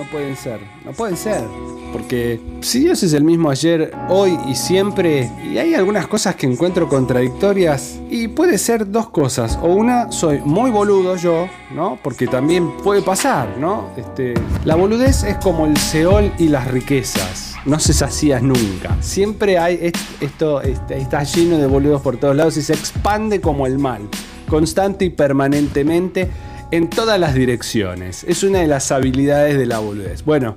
no pueden ser. No pueden ser. Porque si Dios es el mismo ayer, hoy y siempre, y hay algunas cosas que encuentro contradictorias, y puede ser dos cosas. O una, soy muy boludo yo, ¿no? Porque también puede pasar, ¿no? Este, la boludez es como el Seol y las riquezas. No se sacía nunca. Siempre hay esto, este, está lleno de boludos por todos lados y se expande como el mal, constante y permanentemente en todas las direcciones. Es una de las habilidades de la boludez. Bueno,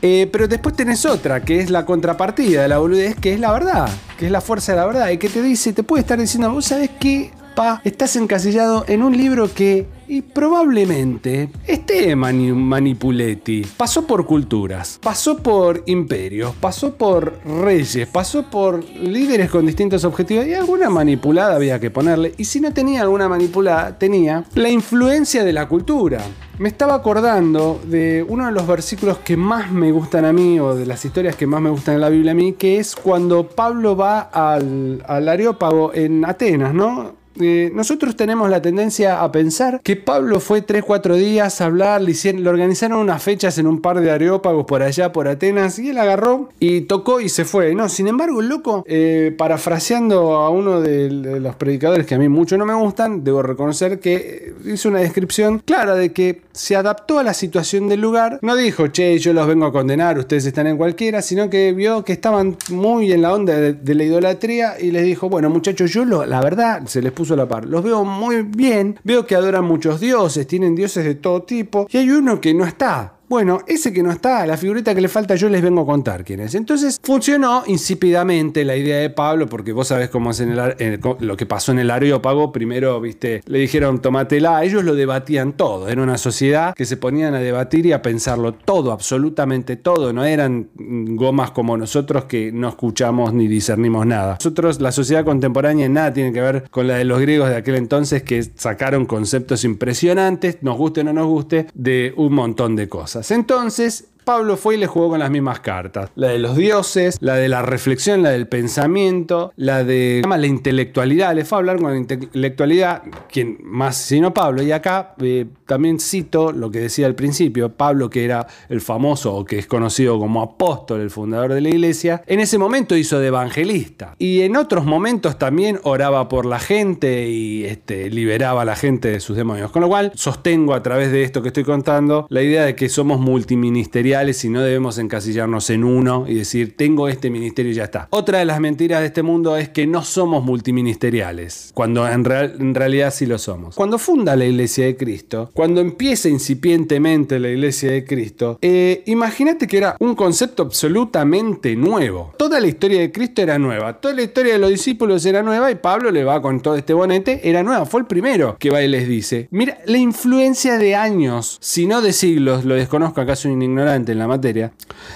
eh, pero después tenés otra, que es la contrapartida de la boludez, que es la verdad, que es la fuerza de la verdad, y que te dice, te puede estar diciendo, vos sabés que, pa, estás encasillado en un libro que y probablemente esté Manipuletti. Pasó por culturas, pasó por imperios, pasó por reyes, pasó por líderes con distintos objetivos y alguna manipulada había que ponerle. Y si no tenía alguna manipulada, tenía la influencia de la cultura. Me estaba acordando de uno de los versículos que más me gustan a mí, o de las historias que más me gustan en la Biblia a mí, que es cuando Pablo va al, al Areópago en Atenas, ¿no? Eh, nosotros tenemos la tendencia a pensar que Pablo fue 3-4 días a hablar, le, organizaron unas fechas en un par de areópagos por allá, por Atenas, y él agarró y tocó y se fue. No, sin embargo, el loco, eh, parafraseando a uno de, los predicadores que a mí mucho no me gustan, debo reconocer que hizo una descripción clara de que se adaptó a la situación del lugar. No dijo, che, yo los vengo a condenar, ustedes están en cualquiera, sino que vio que estaban muy en la onda de, la idolatría y les dijo, bueno, muchachos, yo la verdad, se les puso la par. Los veo muy bien, veo que adoran muchos dioses, tienen dioses de todo tipo, y hay uno que no está. Bueno, ese que no está, la figurita que le falta, yo les vengo a contar quién es. Entonces funcionó insípidamente la idea de Pablo, porque vos sabés cómo es el, lo que pasó en el Areópago. Primero, viste, le dijeron tomatela, ellos lo debatían todo. Era una sociedad que se ponían a debatir y a pensarlo todo, absolutamente todo. No eran gomas como nosotros que no escuchamos ni discernimos nada. Nosotros, la sociedad contemporánea, nada tiene que ver con la de los griegos de aquel entonces que sacaron conceptos impresionantes, nos guste o no nos guste, de un montón de cosas. Entonces, Pablo fue y le jugó con las mismas cartas. La de los dioses, la de la reflexión, la del pensamiento, la de la intelectualidad. Le fue a hablar con la intelectualidad, quien más sino Pablo. Y acá eh, también cito lo que decía al principio, Pablo que era el famoso o que es conocido como apóstol, el fundador de la iglesia, en ese momento hizo de evangelista. Y en otros momentos también oraba por la gente y este, liberaba a la gente de sus demonios. Con lo cual sostengo a través de esto que estoy contando la idea de que somos multiministeriales y no debemos encasillarnos en uno y decir, tengo este ministerio y ya está. Otra de las mentiras de este mundo es que no somos multiministeriales, cuando en, realidad sí lo somos. Cuando funda la Iglesia de Cristo, cuando empieza incipientemente la Iglesia de Cristo, eh, imagínate que era un concepto absolutamente nuevo. Toda la historia de Cristo era nueva, toda la historia de los discípulos era nueva y Pablo le va con todo este bonete, era nueva, fue el primero que va y les dice, mira, la influencia de años, si no de siglos, lo desconozco, acaso un ignorante, en la materia,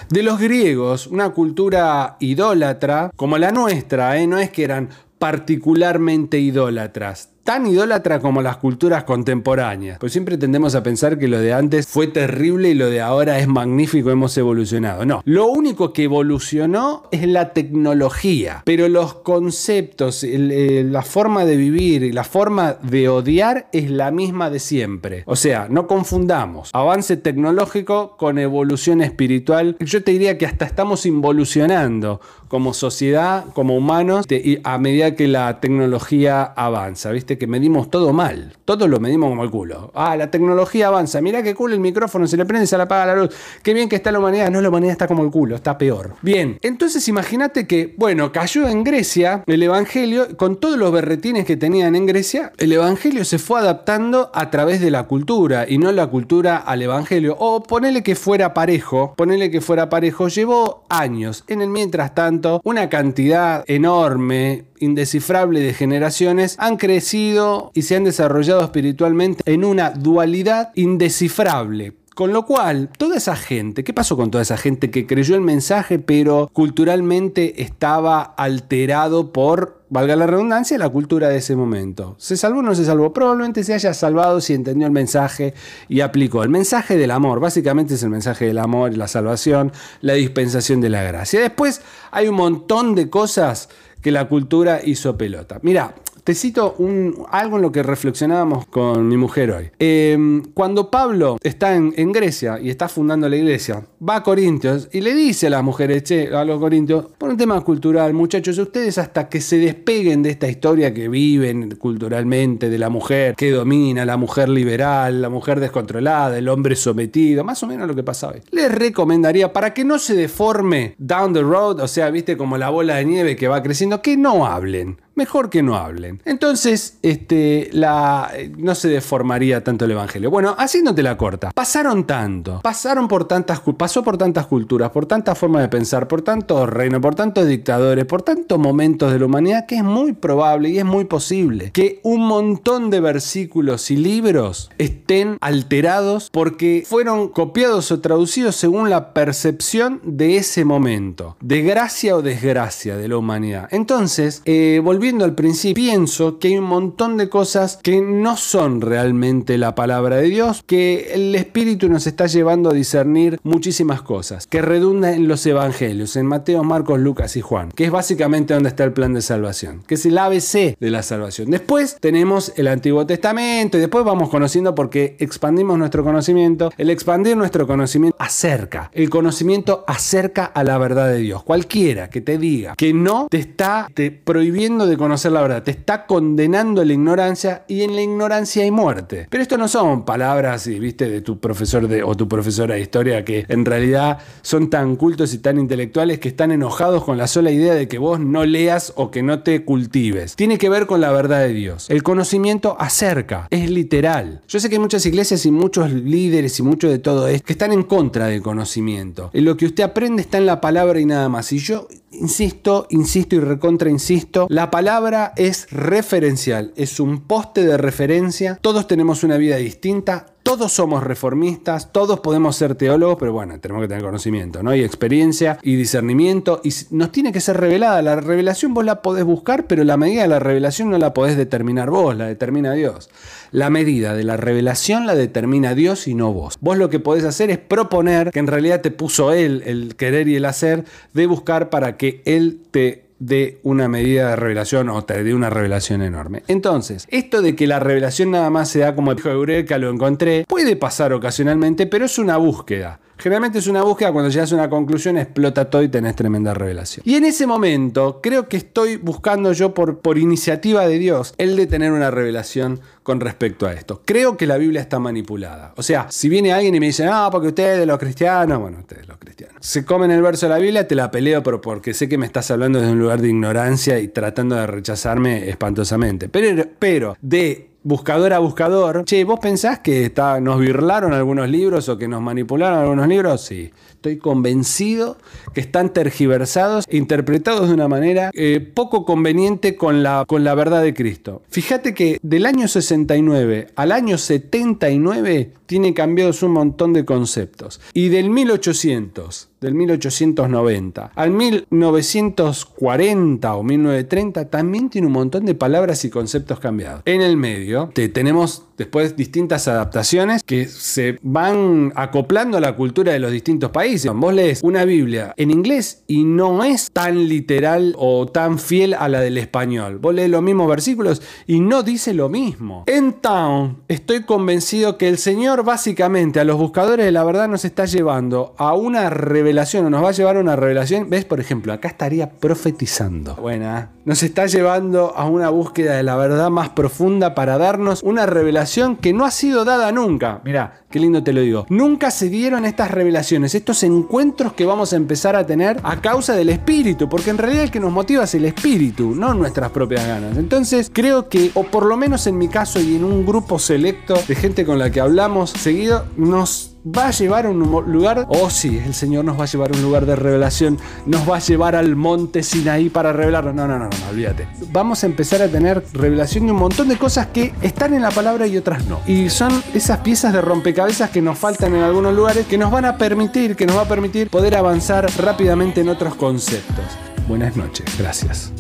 de los griegos, una cultura idólatra como la nuestra, ¿eh? no es que eran particularmente idólatras, tan idólatra como las culturas contemporáneas. Pues siempre tendemos a pensar que lo de antes fue terrible y lo de ahora es magnífico, hemos evolucionado. No, lo único que evolucionó es la tecnología, pero los conceptos, la forma de vivir y la forma de odiar es la misma de siempre. O sea, no confundamos avance tecnológico con evolución espiritual. Yo te diría que hasta estamos involucionando como sociedad, como humanos, a medida que la tecnología avanza, ¿viste? que medimos todo mal. Todo lo medimos como el culo. Ah, la tecnología avanza. Mirá qué cool el micrófono, se le prende, se le apaga la luz. Qué bien que está la humanidad. No, la humanidad está como el culo, está peor. Bien, entonces imagínate que, bueno, cayó en Grecia el Evangelio, con todos los berretines que tenían en Grecia, el Evangelio se fue adaptando a través de la cultura y no la cultura al Evangelio. O ponele que fuera parejo, ponele que fuera parejo, llevó años. En el mientras tanto, una cantidad enorme indescifrable de generaciones han crecido y se han desarrollado espiritualmente en una dualidad indescifrable. Con lo cual, toda esa gente, ¿qué pasó con toda esa gente que creyó el mensaje pero culturalmente estaba alterado por, valga la redundancia, la cultura de ese momento? ¿Se salvó o no se salvó? Probablemente se haya salvado si entendió el mensaje y aplicó. El mensaje del amor, básicamente es el mensaje del amor, la salvación, la dispensación de la gracia. Después hay un montón de cosas que la cultura hizo pelota. Mira, Te cito un, algo en lo que reflexionábamos con mi mujer hoy. Em, cuando Pablo está en, Grecia y está fundando la iglesia, va a Corintios y le dice a las mujeres, a los corintios, por un tema cultural, muchachos, ustedes hasta que se despeguen de esta historia que viven culturalmente de la mujer que domina, la mujer liberal, la mujer descontrolada, el hombre sometido, más o menos lo que pasa hoy. Les recomendaría, para que no se deforme down the road, o sea, viste como la bola de nieve que va creciendo, que no hablen mejor que no hablen. Entonces, este, la, no se deformaría tanto el evangelio. Bueno, haciéndote la corta, pasaron tanto, pasaron por tantas, pasó por tantas culturas, por tantas formas de pensar, por tantos reinos, por tantos dictadores, por tantos momentos de la humanidad que es muy probable y es muy posible que un montón de versículos y libros estén alterados porque fueron copiados o traducidos según la percepción de ese momento, de gracia o desgracia de la humanidad. Entonces, eh, volviendo al principio, pienso que hay un montón de cosas que no son realmente la palabra de Dios, que el Espíritu nos está llevando a discernir muchísimas cosas, que redunda en los evangelios, en Mateo, Marcos, Lucas y Juan, que es básicamente donde está el plan de salvación, que es el ABC de la salvación. Después tenemos el Antiguo Testamento y después vamos conociendo porque expandimos nuestro conocimiento. El expandir nuestro conocimiento acerca, el conocimiento acerca a la verdad de Dios. Cualquiera que te diga que no te está prohibiendo de de conocer la verdad, te está condenando la ignorancia y en la ignorancia hay muerte. Pero esto no son palabras, viste, de tu profesor de, o tu profesora de historia que en realidad son tan cultos y tan intelectuales que están enojados con la sola idea de que vos no leas o que no te cultives. Tiene que ver con la verdad de Dios. El conocimiento acerca, es literal. Yo sé que hay muchas iglesias y muchos líderes y muchos de todo esto que están en contra del conocimiento. En lo que usted aprende está en la palabra y nada más. Y yo insisto, insisto y recontra insisto, la palabra es referencial, es un poste de referencia, todos tenemos una vida distinta, todos somos reformistas, todos podemos ser teólogos, pero bueno, tenemos que tener conocimiento, ¿no? Y experiencia y discernimiento. Y nos tiene que ser revelada. La revelación vos la podés buscar, pero la medida de la revelación no la podés determinar vos, la determina Dios. La medida de la revelación la determina Dios y no vos. Vos lo que podés hacer es proponer, que en realidad te puso Él el querer y el hacer, de buscar para que Él te de una medida de revelación o dé una revelación enorme. Entonces, esto de que la revelación nada más se da como dijo Eureka, lo encontré, puede pasar ocasionalmente, pero es una búsqueda. Generalmente es una búsqueda, cuando llegas a una conclusión explota todo y tenés tremenda revelación. Y en ese momento creo que estoy buscando yo por, por iniciativa de Dios el de tener una revelación con respecto a esto. Creo que la Biblia está manipulada. O sea, si viene alguien y me dice, no, porque ustedes los cristianos, bueno, ustedes los cristianos, se comen el verso de la Biblia, te la peleo, pero porque sé que me estás hablando desde un lugar de ignorancia y tratando de rechazarme espantosamente. Pero, pero de buscador a buscador, che, ¿vos pensás que está, nos birlaron algunos libros o que nos manipularon algunos libros? Sí, estoy convencido que están tergiversados, interpretados de una manera eh, poco conveniente con la, con la verdad de Cristo. Fíjate que del año 69 al año 79 tiene cambiados un montón de conceptos. Y del 1800 del 1890 al 1940 o 1930 también tiene un montón de palabras y conceptos cambiados. En el medio tenemos después distintas adaptaciones que se van acoplando a la cultura de los distintos países. Vos lees una Biblia en inglés y no es tan literal o tan fiel a la del español. Vos lees los mismos versículos y no dice lo mismo. En Town estoy convencido que el Señor básicamente a los buscadores de la verdad nos está llevando a una revelación o nos va a llevar a una revelación. ¿Ves? Por ejemplo, acá estaría profetizando. Buena. Nos está llevando a una búsqueda de la verdad más profunda para darnos una revelación que no ha sido dada nunca. Mira, qué lindo te lo digo. Nunca se dieron estas revelaciones, estos encuentros que vamos a empezar a tener a causa del espíritu, porque en realidad el que nos motiva es el espíritu, no nuestras propias ganas. Entonces, creo que, o por lo menos en mi caso y en un grupo selecto de gente con la que hablamos seguido, nos va a llevar a un lugar, oh sí, el Señor nos va a llevar a un lugar de revelación, nos va a llevar al monte Sinaí para revelarnos. No, no, no, no, olvídate. Vamos a empezar a tener revelación de un montón de cosas que están en la palabra y otras no. Y son esas piezas de rompecabezas que nos faltan en algunos lugares que nos van a permitir, que nos va a permitir poder avanzar rápidamente en otros conceptos. Buenas noches, gracias.